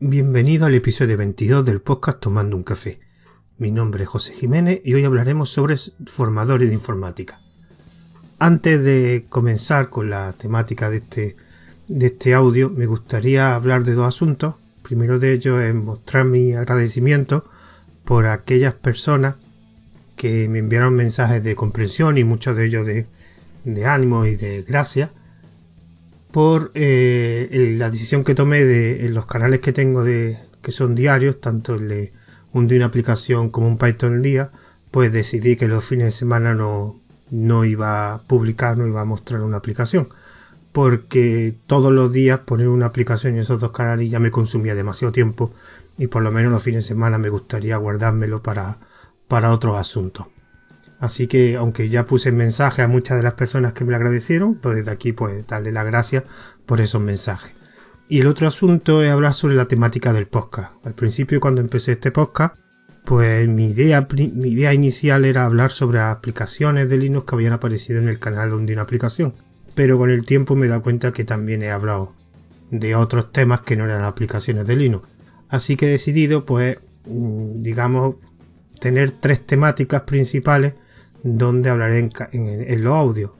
Bienvenido al episodio 22 del podcast Tomando un Café. Mi nombre es José Jiménez y hoy hablaremos sobre formadores de informática. Antes de comenzar con la temática de este, de este audio, me gustaría hablar de dos asuntos. Primero de ellos es mostrar mi agradecimiento por aquellas personas que me enviaron mensajes de comprensión y muchos de ellos de, de ánimo y de gracia por eh, la decisión que tomé de los canales que tengo de que son diarios, tanto el de un una aplicación como un Python al día, pues decidí que los fines de semana no, no iba a publicar, no iba a mostrar una aplicación. Porque todos los días poner una aplicación en esos dos canales ya me consumía demasiado tiempo y por lo menos los fines de semana me gustaría guardármelo para, para otros asuntos. Así que, aunque ya puse mensaje a muchas de las personas que me lo agradecieron, pues desde aquí, pues darle las gracias por esos mensajes. Y el otro asunto es hablar sobre la temática del podcast. Al principio, cuando empecé este podcast, pues mi idea, inicial era hablar sobre aplicaciones de Linux que habían aparecido en el canal donde una aplicación. Pero con el tiempo me he dado cuenta que también he hablado de otros temas que no eran aplicaciones de Linux. Así que he decidido, pues, mm, digamos, tener tres temáticas principales donde hablaré en, los audios.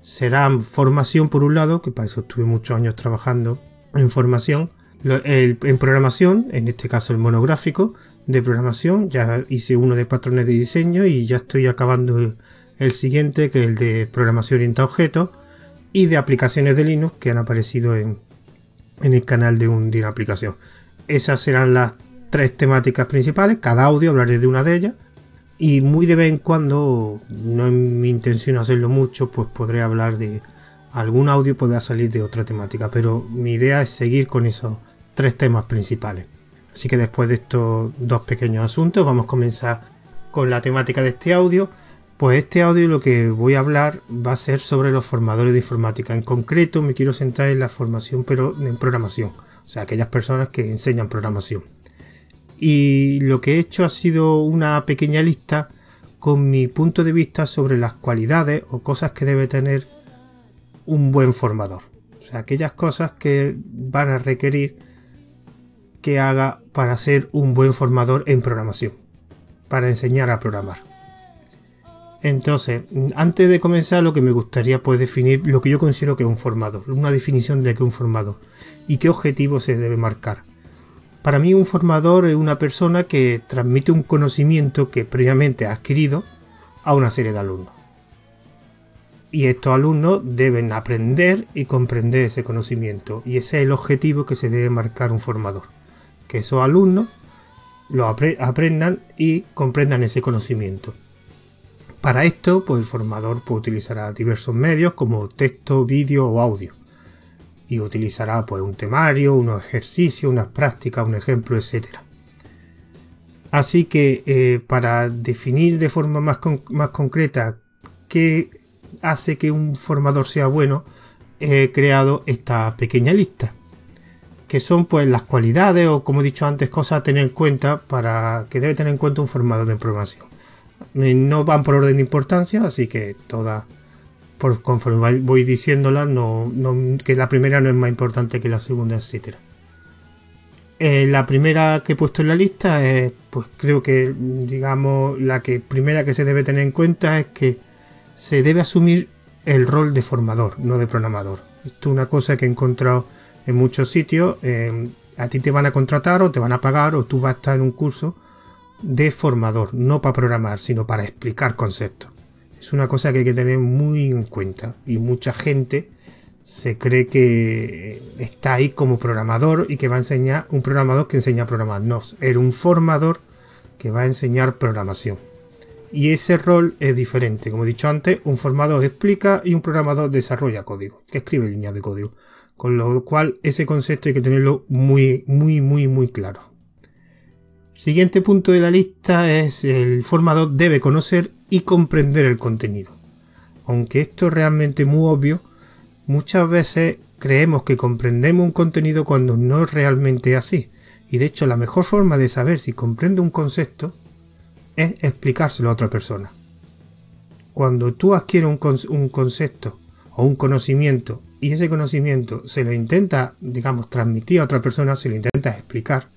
Será formación por un lado, que para eso estuve muchos años trabajando en formación, en programación, en este caso el monográfico de programación, ya hice uno de patrones de diseño y ya estoy acabando el, siguiente, que es el de programación orientada a objetos, y de aplicaciones de Linux que han aparecido en, el canal de un día aplicación. Esas serán las tres temáticas principales, cada audio hablaré de una de ellas y muy de vez en cuando, no es mi intención hacerlo mucho, pues podré hablar de algún audio podrá salir de otra temática, pero mi idea es seguir con esos tres temas principales. Así que después de estos dos pequeños asuntos, vamos a comenzar con la temática de este audio. Pues este audio lo que voy a hablar va a ser sobre los formadores de informática. En concreto me quiero centrar en la formación, pero en programación. O sea, aquellas personas que enseñan programación y lo que he hecho ha sido una pequeña lista con mi punto de vista sobre las cualidades o cosas que debe tener un buen formador. O sea, aquellas cosas que van a requerir que haga para ser un buen formador en programación, para enseñar a programar. Entonces, antes de comenzar, lo que me gustaría pues definir lo que yo considero que es un formador, una definición de qué es un formador y qué objetivo se debe marcar. Para mí un formador es una persona que transmite un conocimiento que previamente ha adquirido a una serie de alumnos. Y estos alumnos deben aprender y comprender ese conocimiento. Y ese es el objetivo que se debe marcar un formador. Que esos alumnos lo aprendan y comprendan ese conocimiento. Para esto, pues el formador puede utilizar diversos medios como texto, vídeo o audio y utilizará pues un temario, unos ejercicios, unas prácticas, un ejemplo, etc. Así que eh, para definir de forma más, más concreta qué hace que un formador sea bueno, he creado esta pequeña lista que son pues las cualidades o como he dicho antes cosas a tener en cuenta para que debe tener en cuenta un formador de programación. Eh, no van por orden de importancia, así que todas por conforme voy diciéndola, que la primera no es más importante que la segunda, etc. Eh, la primera que he puesto en la lista es, pues creo que, digamos, la que primera que se debe tener en cuenta es que se debe asumir el rol de formador, no de programador. Esto es una cosa que he encontrado en muchos sitios. A ti te van a contratar o te van a pagar o tú vas a estar en un curso de formador, no para programar, sino para explicar conceptos es una cosa que hay que tener muy en cuenta y mucha gente se cree que está ahí como programador y que va a enseñar un programador que enseña a programar. No, era un formador que va a enseñar programación. Y ese rol es diferente. Como he dicho antes, un formador explica y un programador desarrolla código, que escribe líneas de código. Con lo cual ese concepto hay que tenerlo muy, muy, muy, muy claro. Siguiente punto de la lista es el formador debe conocer y comprender el contenido. Aunque esto es realmente muy obvio, muchas veces creemos que comprendemos un contenido cuando no es realmente así. Y de hecho la mejor forma de saber si comprende un concepto es explicárselo a otra persona. Cuando tú adquieres un, un concepto o un conocimiento y ese conocimiento se lo intenta, digamos, transmitir a otra persona, se lo intenta explicar,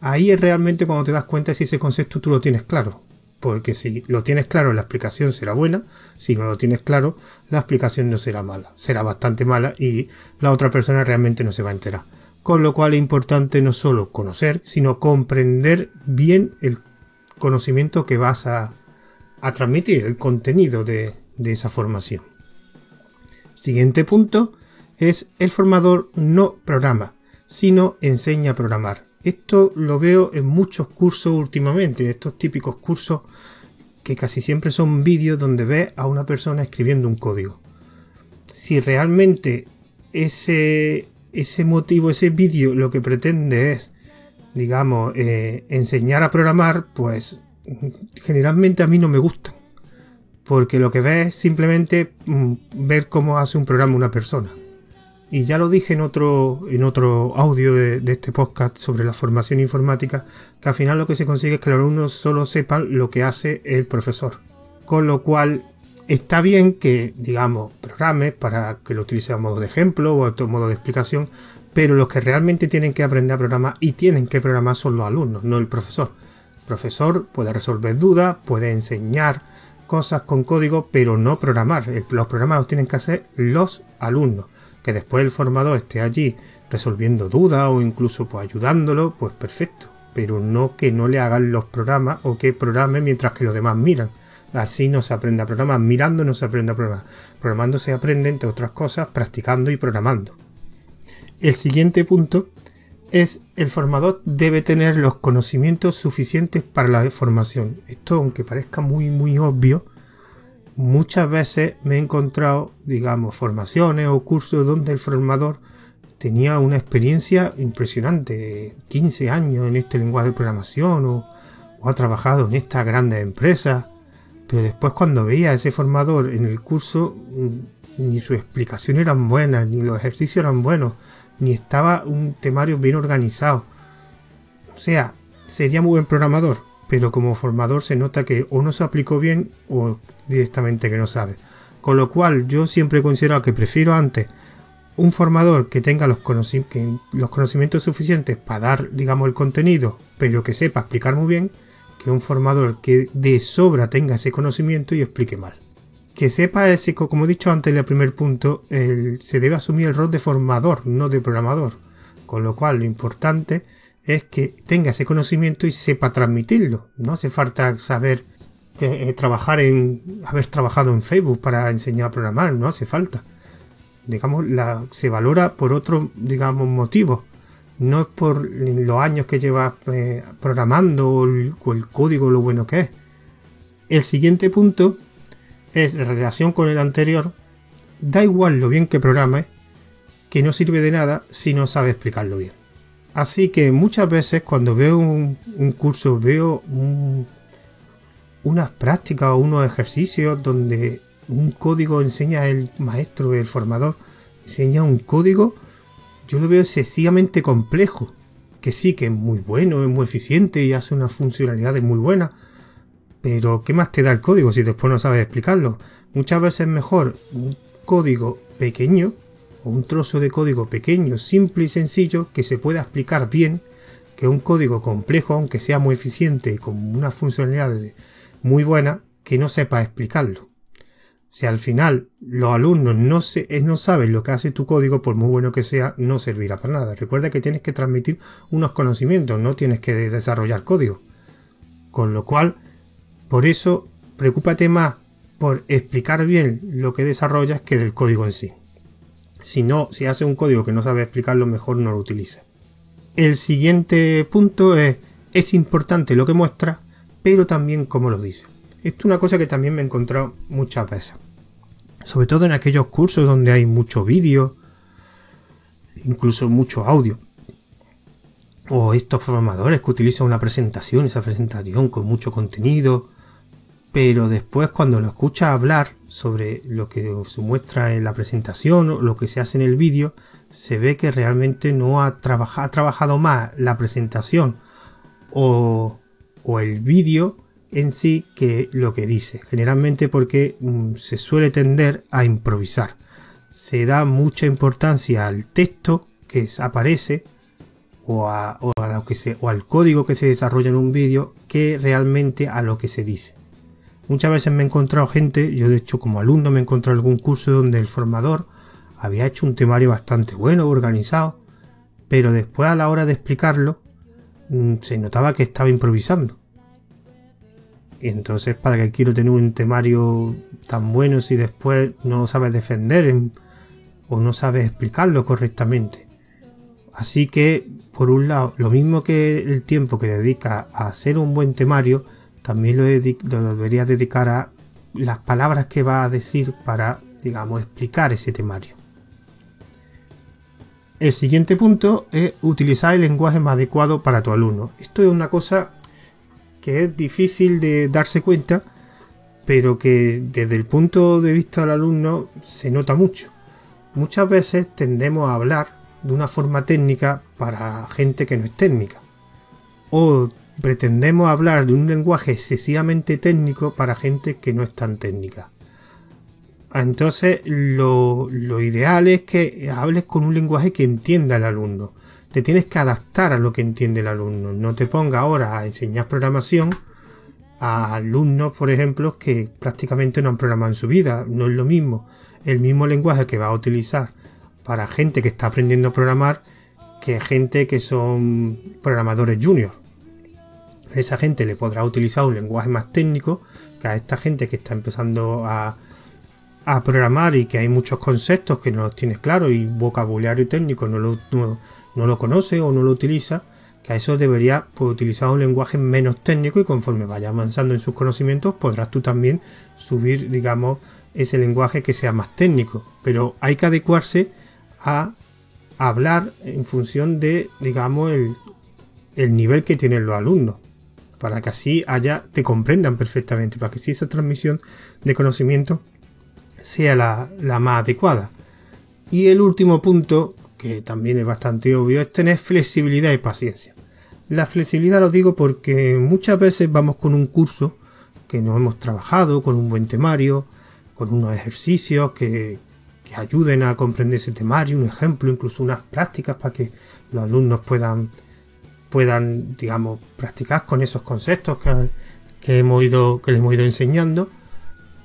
ahí es realmente cuando te das cuenta si ese concepto tú lo tienes claro. Porque si lo tienes claro, la explicación será buena. Si no lo tienes claro, la explicación no será mala. Será bastante mala y la otra persona realmente no se va a enterar. Con lo cual es importante no solo conocer, sino comprender bien el conocimiento que vas a, transmitir, el contenido de esa formación. Siguiente punto es el formador no programa, sino enseña a programar. Esto lo veo en muchos cursos últimamente, en estos típicos cursos que casi siempre son vídeos donde ves a una persona escribiendo un código. Si realmente ese, ese motivo, ese vídeo lo que pretende es, digamos, eh, enseñar a programar, pues generalmente a mí no me gusta. Porque lo que ves es simplemente mm, ver cómo hace un programa una persona. Y ya lo dije en otro, en otro audio de, este podcast sobre la formación informática, que al final lo que se consigue es que los alumnos solo sepan lo que hace el profesor. Con lo cual está bien que, digamos, programes para que lo utilice a modo de ejemplo o a modo de explicación, pero los que realmente tienen que aprender a programar y tienen que programar son los alumnos, no el profesor. El profesor puede resolver dudas, puede enseñar cosas con código, pero no programar. Los programas los tienen que hacer los alumnos que después el formador esté allí resolviendo dudas o incluso pues ayudándolo, pues perfecto. Pero no que no le hagan los programas o que programe mientras que los demás miran. Así no se aprende a programar, mirando no se aprende a programar. Programando se aprende, entre otras cosas, practicando y programando. El siguiente punto es el formador debe tener los conocimientos suficientes para la formación. Esto, aunque parezca muy muy obvio, muchas veces me he encontrado, digamos, formaciones o cursos donde el formador tenía una experiencia impresionante, 15 años en este lenguaje de programación o, ha trabajado en esta grandes empresa, pero después cuando veía a ese formador en el curso, mm, ni su explicación eran buenas, ni los ejercicios eran buenos, ni estaba un temario bien organizado. O sea, sería muy buen programador, pero como formador se nota que o no se aplicó bien o directamente que no sabe. Con lo cual yo siempre he considerado que prefiero antes un formador que tenga los, conocimientos suficientes para dar, digamos, el contenido, pero que sepa explicar muy bien, que un formador que de sobra tenga ese conocimiento y explique mal. Que sepa ese, como he dicho antes en el primer punto, se debe asumir el rol de formador, no de programador. Con lo cual lo importante es que tenga ese conocimiento y sepa transmitirlo. No hace falta saber que, eh, trabajar en haber trabajado en Facebook para enseñar a programar, no hace falta. Digamos, la, se valora por otro, digamos, motivo. No es por los años que llevas eh, programando o el, o código lo bueno que es. El siguiente punto es la relación con el anterior. Da igual lo bien que programes, que no sirve de nada si no sabes explicarlo bien. Así que muchas veces cuando veo un, curso, veo unas prácticas o unos ejercicios donde un código enseña el maestro, el formador, enseña un código, yo lo veo excesivamente complejo. Que sí, que es muy bueno, es muy eficiente y hace unas funcionalidades muy buenas. Pero, ¿qué más te da el código si después no sabes explicarlo? Muchas veces es mejor un código pequeño un trozo de código pequeño, simple y sencillo que se pueda explicar bien que un código complejo, aunque sea muy eficiente y con una funcionalidad muy buena, que no sepa explicarlo. Si al final los alumnos no, eh, no saben lo que hace tu código, por muy bueno que sea, no servirá para nada. Recuerda que tienes que transmitir unos conocimientos, no tienes que desarrollar código. Con lo cual, por eso, preocúpate más por explicar bien lo que desarrollas que del código en sí. Si no, si hace un código que no sabe explicarlo, mejor no lo utilice. El siguiente punto es, es importante lo que muestra, pero también cómo lo dice. Esto es una cosa que también me he encontrado muchas veces. Sobre todo en aquellos cursos donde hay mucho vídeo, incluso mucho audio. O estos formadores que utilizan una presentación, esa presentación con mucho contenido, pero después cuando lo escuchas hablar sobre lo que se muestra en la presentación o lo que se hace en el vídeo, se ve que realmente no ha, trabajado, más la presentación o, el vídeo en sí que lo que dice. Generalmente porque mm, se suele tender a improvisar. se da mucha importancia al texto que aparece o, o al código que se desarrolla en un vídeo que realmente a lo que se dice. Muchas veces me he encontrado gente, yo de hecho como alumno me he encontrado algún curso donde el formador había hecho un temario bastante bueno, organizado, pero después a la hora de explicarlo mm, se notaba que estaba improvisando. Y entonces, ¿para qué quiero tener un temario tan bueno si después no lo sabes defender o no sabes explicarlo correctamente? Así que, por un lado, lo mismo que el tiempo que dedica a hacer un buen temario, también lo, debería dedicar a las palabras que va a decir para, digamos, explicar ese temario. El siguiente punto es utilizar el lenguaje más adecuado para tu alumno. Esto es una cosa que es difícil de darse cuenta, pero que desde el punto de vista del alumno se nota mucho. Muchas veces tendemos a hablar de una forma técnica para gente que no es técnica. O pretendemos hablar de un lenguaje excesivamente técnico para gente que no es tan técnica. Entonces lo, ideal es que hables con un lenguaje que entienda el alumno. Te tienes que adaptar a lo que entiende el alumno. No te ponga ahora a enseñar programación a alumnos, por ejemplo, que prácticamente no han programado en su vida. No es lo mismo el mismo lenguaje que va a utilizar para gente que está aprendiendo a programar que gente que son programadores juniors esa gente le podrá utilizar un lenguaje más técnico que a esta gente que está empezando a, programar y que hay muchos conceptos que no los tienes claro y vocabulario técnico no lo, no, lo conoce o no lo utiliza, que a eso debería pues, utilizar un lenguaje menos técnico y conforme vaya avanzando en sus conocimientos podrás tú también subir, digamos, ese lenguaje que sea más técnico. Pero hay que adecuarse a hablar en función de, digamos, el, el nivel que tienen los alumnos para que así haya, te comprendan perfectamente, para que si esa transmisión de conocimiento sea la, más adecuada. Y el último punto, que también es bastante obvio, es tener flexibilidad y paciencia. La flexibilidad lo digo porque muchas veces vamos con un curso que no hemos trabajado, con un buen temario, con unos ejercicios que, que ayuden a comprender ese temario, un ejemplo, incluso unas prácticas para que los alumnos puedan puedan, digamos, practicar con esos conceptos que, hemos ido, que les hemos ido enseñando.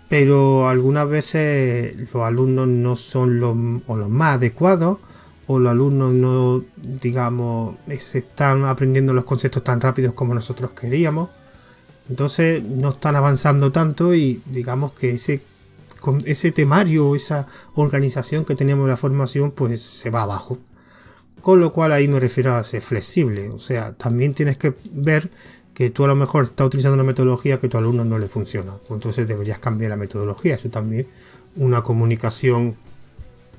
Pero algunas veces los alumnos no son los, o los más adecuados o los alumnos no, digamos, se están aprendiendo los conceptos tan rápidos como nosotros queríamos. Entonces no están avanzando tanto y digamos que ese, ese temario, esa organización que teníamos de la formación, pues se va abajo. Con lo cual ahí me refiero a ser flexible. O sea, también tienes que ver que tú a lo mejor estás utilizando una metodología que a tu alumno no le funciona. Entonces deberías cambiar la metodología. Eso también una comunicación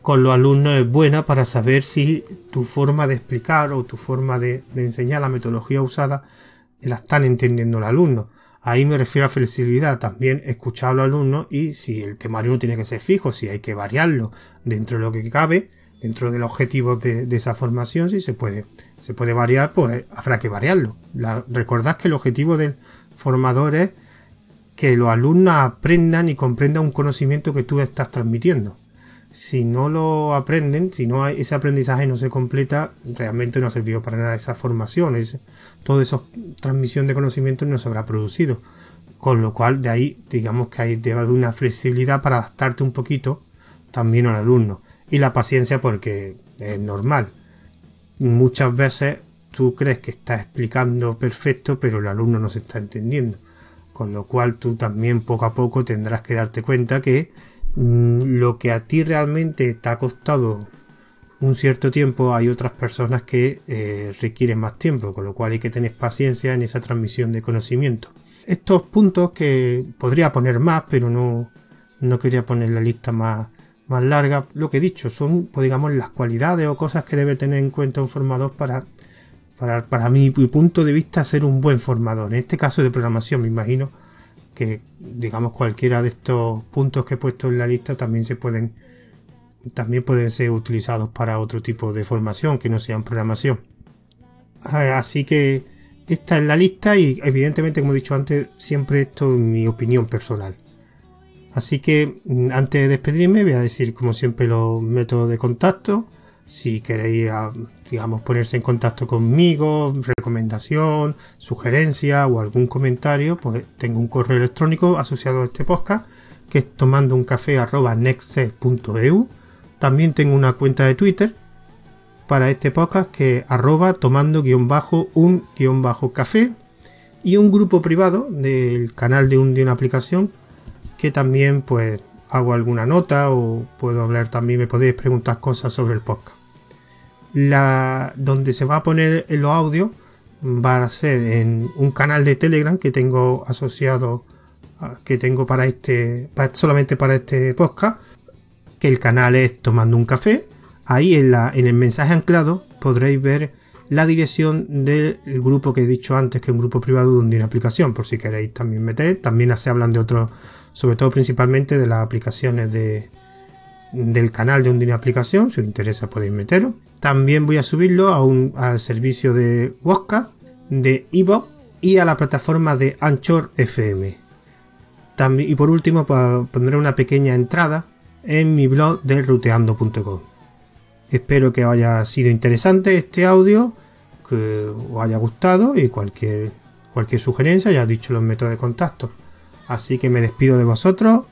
con los alumnos es buena para saber si tu forma de explicar o tu forma de, enseñar la metodología usada la están entendiendo el alumno. Ahí me refiero a flexibilidad, también escuchar a los alumnos y si el temario no tiene que ser fijo, si hay que variarlo dentro de lo que cabe, dentro del objetivo de, esa formación, si se puede, se puede variar, pues habrá que variarlo. recordad que el objetivo del formador es que los alumnos aprendan y comprendan un conocimiento que tú estás transmitiendo. Si no lo aprenden, si no ese aprendizaje no se completa, realmente no ha servido para nada esa formación. Es, toda esa transmisión de conocimiento no se habrá producido. Con lo cual, de ahí, digamos que hay debe haber una flexibilidad para adaptarte un poquito también al alumno y la paciencia porque es normal. Muchas veces tú crees que estás explicando perfecto, pero el alumno no se está entendiendo. Con lo cual tú también poco a poco tendrás que darte cuenta que mm, lo que a ti realmente te ha costado un cierto tiempo, hay otras personas que eh, requieren más tiempo, con lo cual hay que tener paciencia en esa transmisión de conocimiento. Estos puntos que podría poner más, pero no, no quería poner la lista más, más larga, lo que he dicho, son, pues, digamos, las cualidades o cosas que debe tener en cuenta un formador para, para, para mi, punto de vista, ser un buen formador. En este caso de programación, me imagino que, digamos, cualquiera de estos puntos que he puesto en la lista también se pueden, también pueden ser utilizados para otro tipo de formación que no sea en programación. Ah, así que esta es la lista y evidentemente, como he dicho antes, siempre esto es mi opinión personal. Así que mm, antes de despedirme voy a decir como siempre los métodos de contacto. Si queréis, ah, digamos, ponerse en contacto conmigo, recomendación, sugerencia o algún comentario, pues tengo un correo electrónico asociado a este podcast que es tomando un café También tengo una cuenta de Twitter para este podcast que es arroba tomando guion bajo un guion bajo café y un grupo privado del canal de, un, de una aplicación que también pues hago alguna nota o puedo hablar también, me podéis preguntar cosas sobre el podcast. La, donde se va a poner los audios va a ser en un canal de Telegram que tengo asociado que tengo para este solamente para este podcast que el canal es tomando un café ahí en, la, en el mensaje anclado podréis ver la dirección del grupo que he dicho antes que es un grupo privado de una aplicación por si queréis también meter también se hablan de otros sobre todo principalmente de las aplicaciones de, del canal de Undine Aplicación, si os interesa podéis meterlo. También voy a subirlo a un, al servicio de Wosca, de Evo y a la plataforma de Anchor FM. También, y por último pondré una pequeña entrada en mi blog de ruteando.com. Espero que haya sido interesante este audio, que os haya gustado y cualquier, cualquier sugerencia, ya he dicho los métodos de contacto. Así que me despido de vosotros